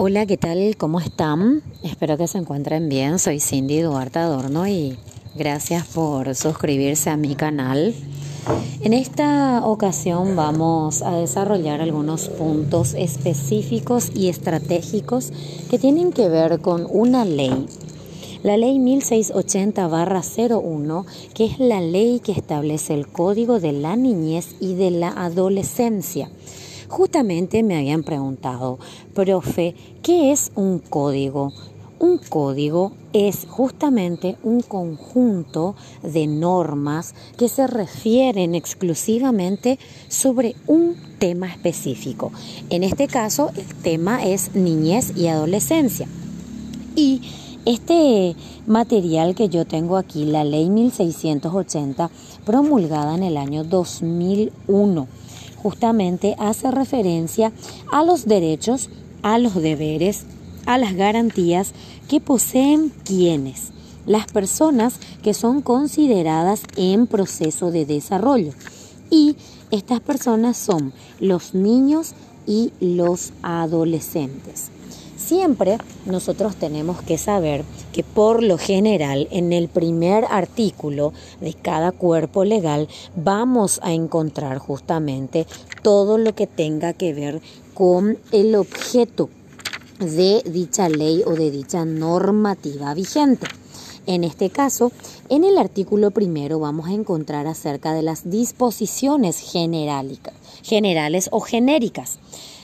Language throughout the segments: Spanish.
Hola, ¿qué tal? ¿Cómo están? Espero que se encuentren bien. Soy Cindy Duarte Adorno y gracias por suscribirse a mi canal. En esta ocasión vamos a desarrollar algunos puntos específicos y estratégicos que tienen que ver con una ley. La ley 1680-01, que es la ley que establece el código de la niñez y de la adolescencia. Justamente me habían preguntado, profe, ¿qué es un código? Un código es justamente un conjunto de normas que se refieren exclusivamente sobre un tema específico. En este caso, el tema es niñez y adolescencia. Y este material que yo tengo aquí, la ley 1680, promulgada en el año 2001, justamente hace referencia a los derechos, a los deberes, a las garantías que poseen quienes, las personas que son consideradas en proceso de desarrollo. Y estas personas son los niños y los adolescentes. Siempre nosotros tenemos que saber que por lo general en el primer artículo de cada cuerpo legal vamos a encontrar justamente todo lo que tenga que ver con el objeto de dicha ley o de dicha normativa vigente. En este caso, en el artículo primero vamos a encontrar acerca de las disposiciones generales o genéricas.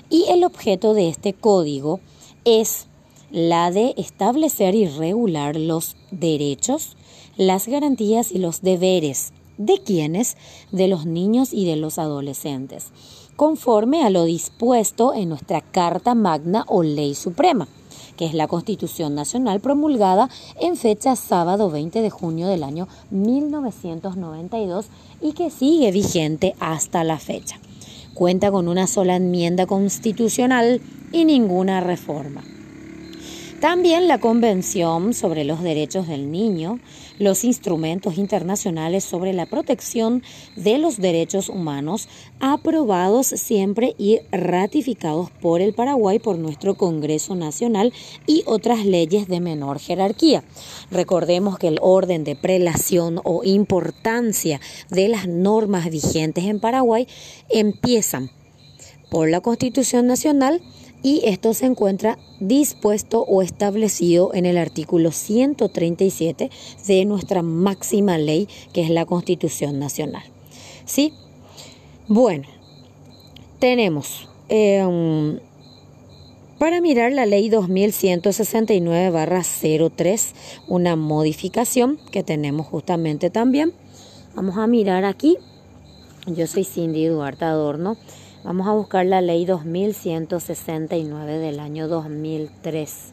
Y el objeto de este código es la de establecer y regular los derechos, las garantías y los deberes de quienes, de los niños y de los adolescentes, conforme a lo dispuesto en nuestra Carta Magna o Ley Suprema, que es la Constitución Nacional promulgada en fecha sábado 20 de junio del año 1992 y que sigue vigente hasta la fecha. Cuenta con una sola enmienda constitucional y ninguna reforma. También la Convención sobre los Derechos del Niño, los instrumentos internacionales sobre la protección de los derechos humanos, aprobados siempre y ratificados por el Paraguay, por nuestro Congreso Nacional y otras leyes de menor jerarquía. Recordemos que el orden de prelación o importancia de las normas vigentes en Paraguay empiezan por la Constitución Nacional, y esto se encuentra dispuesto o establecido en el artículo 137 de nuestra máxima ley, que es la Constitución Nacional. ¿Sí? Bueno, tenemos em, para mirar la ley 2169-03, una modificación que tenemos justamente también. Vamos a mirar aquí. Yo soy Cindy Duarte Adorno Vamos a buscar la ley 2169 del año 2003.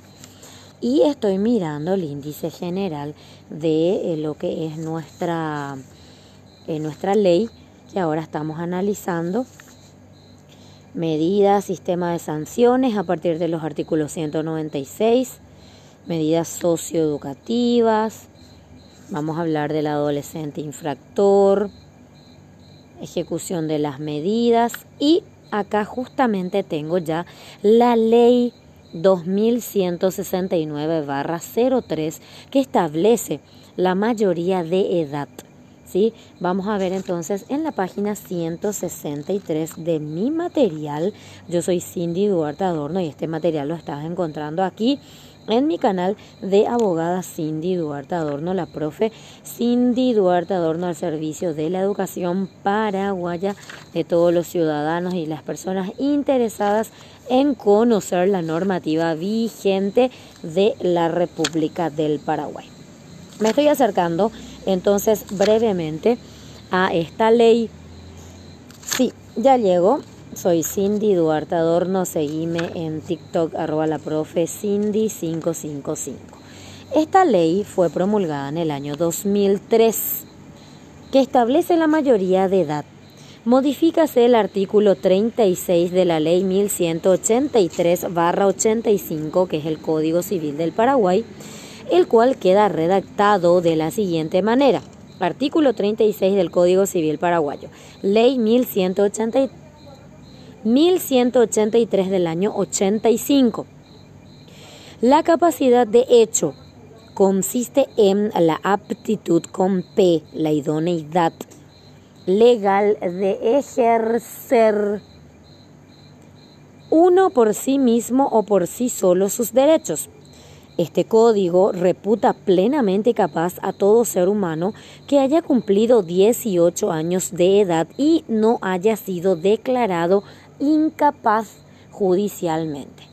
Y estoy mirando el índice general de eh, lo que es nuestra, eh, nuestra ley que ahora estamos analizando. Medidas, sistema de sanciones a partir de los artículos 196, medidas socioeducativas, vamos a hablar del adolescente infractor, ejecución de las medidas y acá justamente tengo ya la ley 2169-03 que establece la mayoría de edad. ¿sí? Vamos a ver entonces en la página 163 de mi material. Yo soy Cindy Duarte Adorno y este material lo estás encontrando aquí en mi canal de abogada Cindy Duarte Adorno, la profe Cindy Duarte Adorno al servicio de la educación paraguaya de todos los ciudadanos y las personas interesadas en conocer la normativa vigente de la República del Paraguay. Me estoy acercando entonces brevemente a esta ley. Sí, ya llego soy Cindy Duarte Adorno, seguime en TikTok arroba la profe Cindy 555. Esta ley fue promulgada en el año 2003, que establece la mayoría de edad. Modifícase el artículo 36 de la ley 1183-85, que es el Código Civil del Paraguay, el cual queda redactado de la siguiente manera. Artículo 36 del Código Civil Paraguayo. Ley 1183 1183 del año 85. La capacidad de hecho consiste en la aptitud con P, la idoneidad legal de ejercer uno por sí mismo o por sí solo sus derechos. Este código reputa plenamente capaz a todo ser humano que haya cumplido 18 años de edad y no haya sido declarado incapaz judicialmente.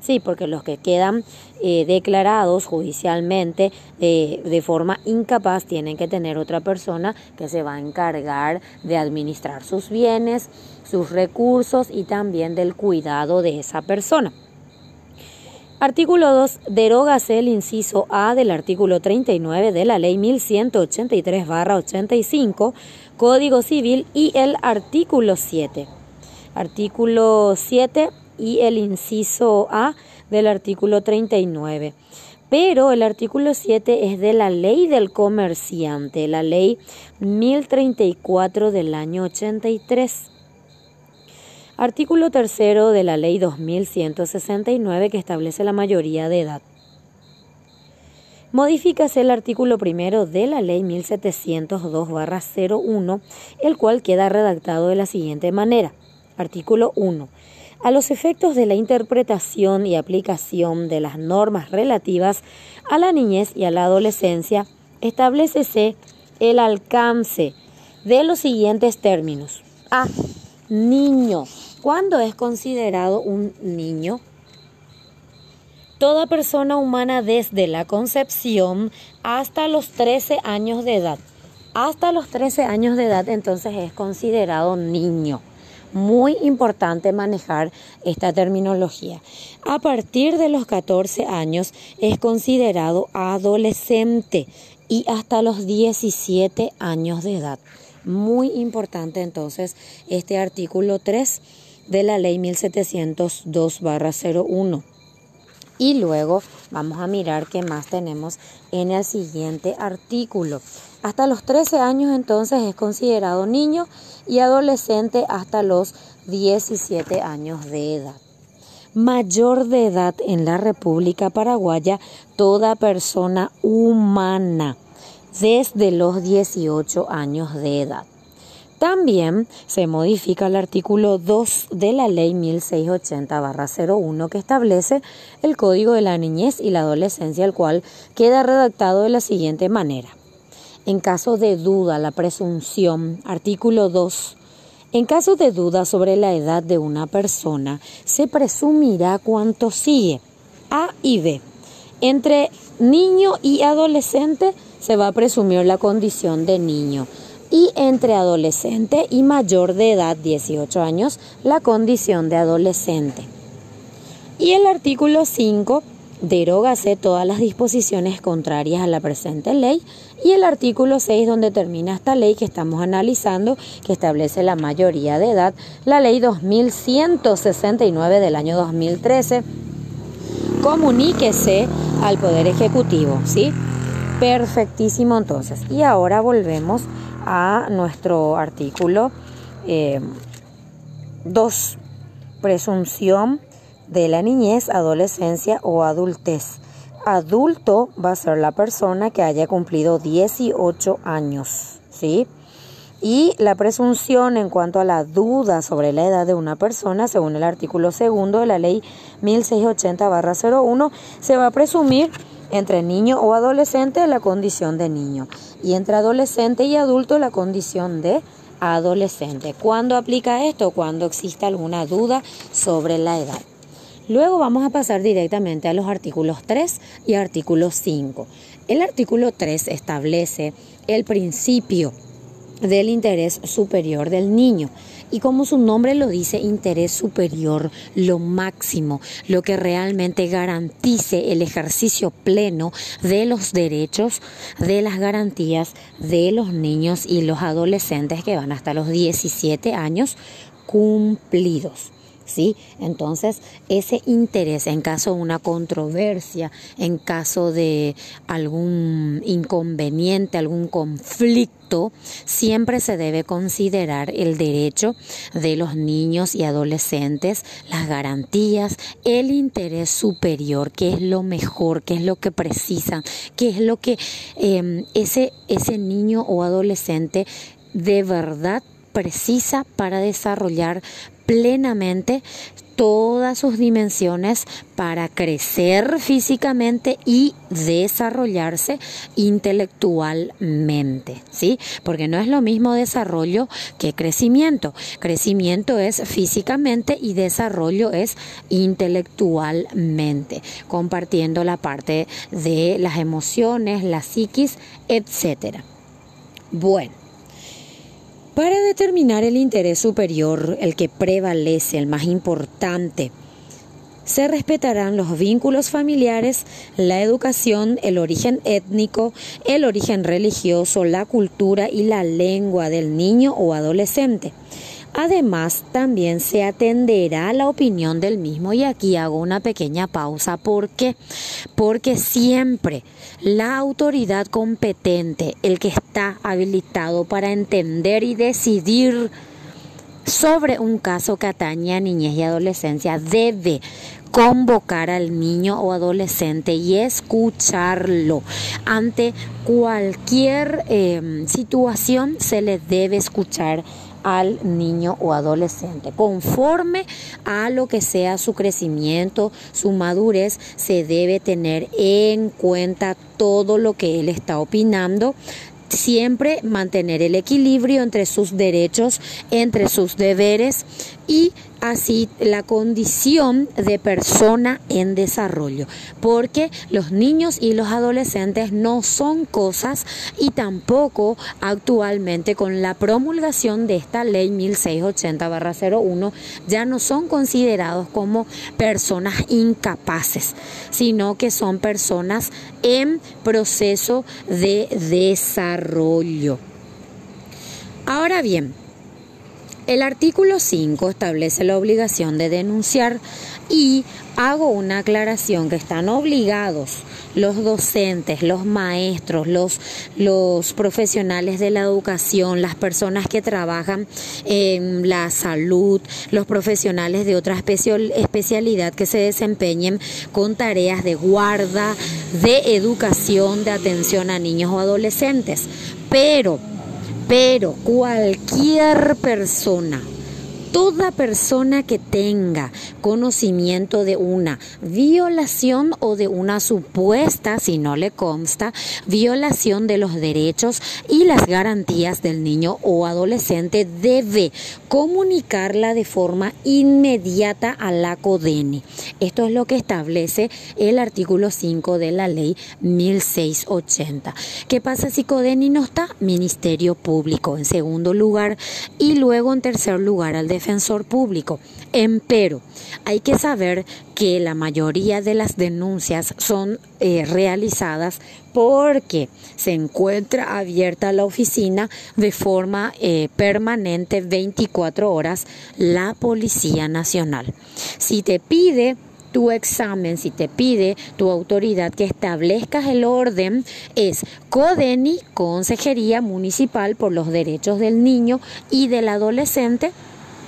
Sí, porque los que quedan eh, declarados judicialmente eh, de forma incapaz tienen que tener otra persona que se va a encargar de administrar sus bienes, sus recursos y también del cuidado de esa persona. Artículo 2. Derógase el inciso A del artículo 39 de la Ley 1183-85, Código Civil, y el artículo 7. Artículo 7 y el inciso A del artículo 39. Pero el artículo 7 es de la ley del comerciante, la ley 1034 del año 83. Artículo 3 de la ley 2169 que establece la mayoría de edad. Modifícase el artículo primero de la ley 1702-01, el cual queda redactado de la siguiente manera. Artículo 1. A los efectos de la interpretación y aplicación de las normas relativas a la niñez y a la adolescencia, establecese el alcance de los siguientes términos. A. Niño. ¿Cuándo es considerado un niño? Toda persona humana desde la concepción hasta los 13 años de edad. Hasta los 13 años de edad entonces es considerado niño muy importante manejar esta terminología. A partir de los 14 años es considerado adolescente y hasta los 17 años de edad. Muy importante entonces este artículo 3 de la ley 1702-01. Y luego vamos a mirar qué más tenemos en el siguiente artículo. Hasta los 13 años entonces es considerado niño y adolescente hasta los 17 años de edad. Mayor de edad en la República Paraguaya, toda persona humana desde los 18 años de edad. También se modifica el artículo 2 de la ley 1680-01 que establece el Código de la Niñez y la Adolescencia, el cual queda redactado de la siguiente manera. En caso de duda, la presunción, artículo 2, en caso de duda sobre la edad de una persona, se presumirá cuanto sigue. A y B. Entre niño y adolescente se va a presumir la condición de niño y entre adolescente y mayor de edad, 18 años, la condición de adolescente. Y el artículo 5 derógase todas las disposiciones contrarias a la presente ley y el artículo 6 donde termina esta ley que estamos analizando que establece la mayoría de edad, la ley 2169 del año 2013, comuníquese al Poder Ejecutivo, ¿sí? Perfectísimo entonces. Y ahora volvemos a nuestro artículo 2, eh, presunción de la niñez, adolescencia o adultez. Adulto va a ser la persona que haya cumplido 18 años, ¿sí? Y la presunción en cuanto a la duda sobre la edad de una persona, según el artículo segundo de la ley 1680-01, se va a presumir entre niño o adolescente la condición de niño y entre adolescente y adulto la condición de adolescente. ¿Cuándo aplica esto? Cuando exista alguna duda sobre la edad. Luego vamos a pasar directamente a los artículos 3 y artículo 5. El artículo 3 establece el principio del interés superior del niño y como su nombre lo dice, interés superior, lo máximo, lo que realmente garantice el ejercicio pleno de los derechos, de las garantías de los niños y los adolescentes que van hasta los 17 años cumplidos. ¿sí? Entonces, ese interés en caso de una controversia, en caso de algún inconveniente, algún conflicto, siempre se debe considerar el derecho de los niños y adolescentes, las garantías, el interés superior, qué es lo mejor, qué es lo que precisan, qué es lo que em, ese, ese niño o adolescente de verdad precisa para desarrollar plenamente todas sus dimensiones para crecer físicamente y desarrollarse intelectualmente, ¿sí? Porque no es lo mismo desarrollo que crecimiento. Crecimiento es físicamente y desarrollo es intelectualmente, compartiendo la parte de las emociones, la psiquis, etcétera. Bueno, para determinar el interés superior, el que prevalece, el más importante, se respetarán los vínculos familiares, la educación, el origen étnico, el origen religioso, la cultura y la lengua del niño o adolescente. Además, también se atenderá a la opinión del mismo y aquí hago una pequeña pausa. ¿Por qué? Porque siempre la autoridad competente, el que está habilitado para entender y decidir sobre un caso que atañe a niñez y adolescencia, debe convocar al niño o adolescente y escucharlo. Ante cualquier eh, situación se le debe escuchar al niño o adolescente. Conforme a lo que sea su crecimiento, su madurez, se debe tener en cuenta todo lo que él está opinando siempre mantener el equilibrio entre sus derechos, entre sus deberes y así la condición de persona en desarrollo, porque los niños y los adolescentes no son cosas y tampoco actualmente con la promulgación de esta ley 1680-01 ya no son considerados como personas incapaces, sino que son personas en proceso de desarrollo. Ahora bien, el artículo 5 establece la obligación de denunciar y hago una aclaración que están obligados los docentes, los maestros, los, los profesionales de la educación, las personas que trabajan en la salud, los profesionales de otra especialidad que se desempeñen con tareas de guarda, de educación, de atención a niños o adolescentes. Pero pero cualquier persona toda persona que tenga conocimiento de una violación o de una supuesta, si no le consta, violación de los derechos y las garantías del niño o adolescente debe comunicarla de forma inmediata a la CODENI. Esto es lo que establece el artículo 5 de la ley 1680. ¿Qué pasa si CODENI no está? Ministerio Público en segundo lugar y luego en tercer lugar al defensor público. Empero, hay que saber que la mayoría de las denuncias son eh, realizadas porque se encuentra abierta la oficina de forma eh, permanente 24 horas la Policía Nacional. Si te pide tu examen, si te pide tu autoridad que establezcas el orden, es CODENI, Consejería Municipal por los Derechos del Niño y del Adolescente,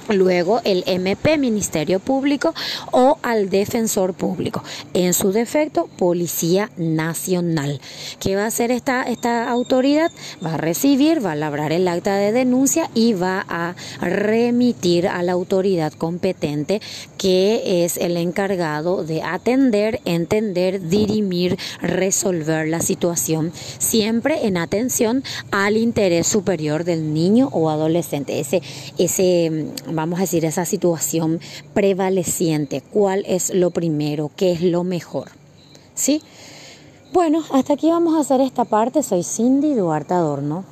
luego el MP, Ministerio Público o al Defensor Público. En su defecto, Policía Nacional. ¿Qué va a hacer esta, esta autoridad? Va a recibir, va a labrar el acta de denuncia y va a remitir a la autoridad competente que es el encargado de atender, entender, dirimir, resolver la situación, siempre en atención al interés superior del niño o adolescente. Ese, ese vamos a decir, esa situación prevaleciente, cuál es lo primero, qué es lo mejor. ¿Sí? Bueno, hasta aquí vamos a hacer esta parte. Soy Cindy Duarte Adorno.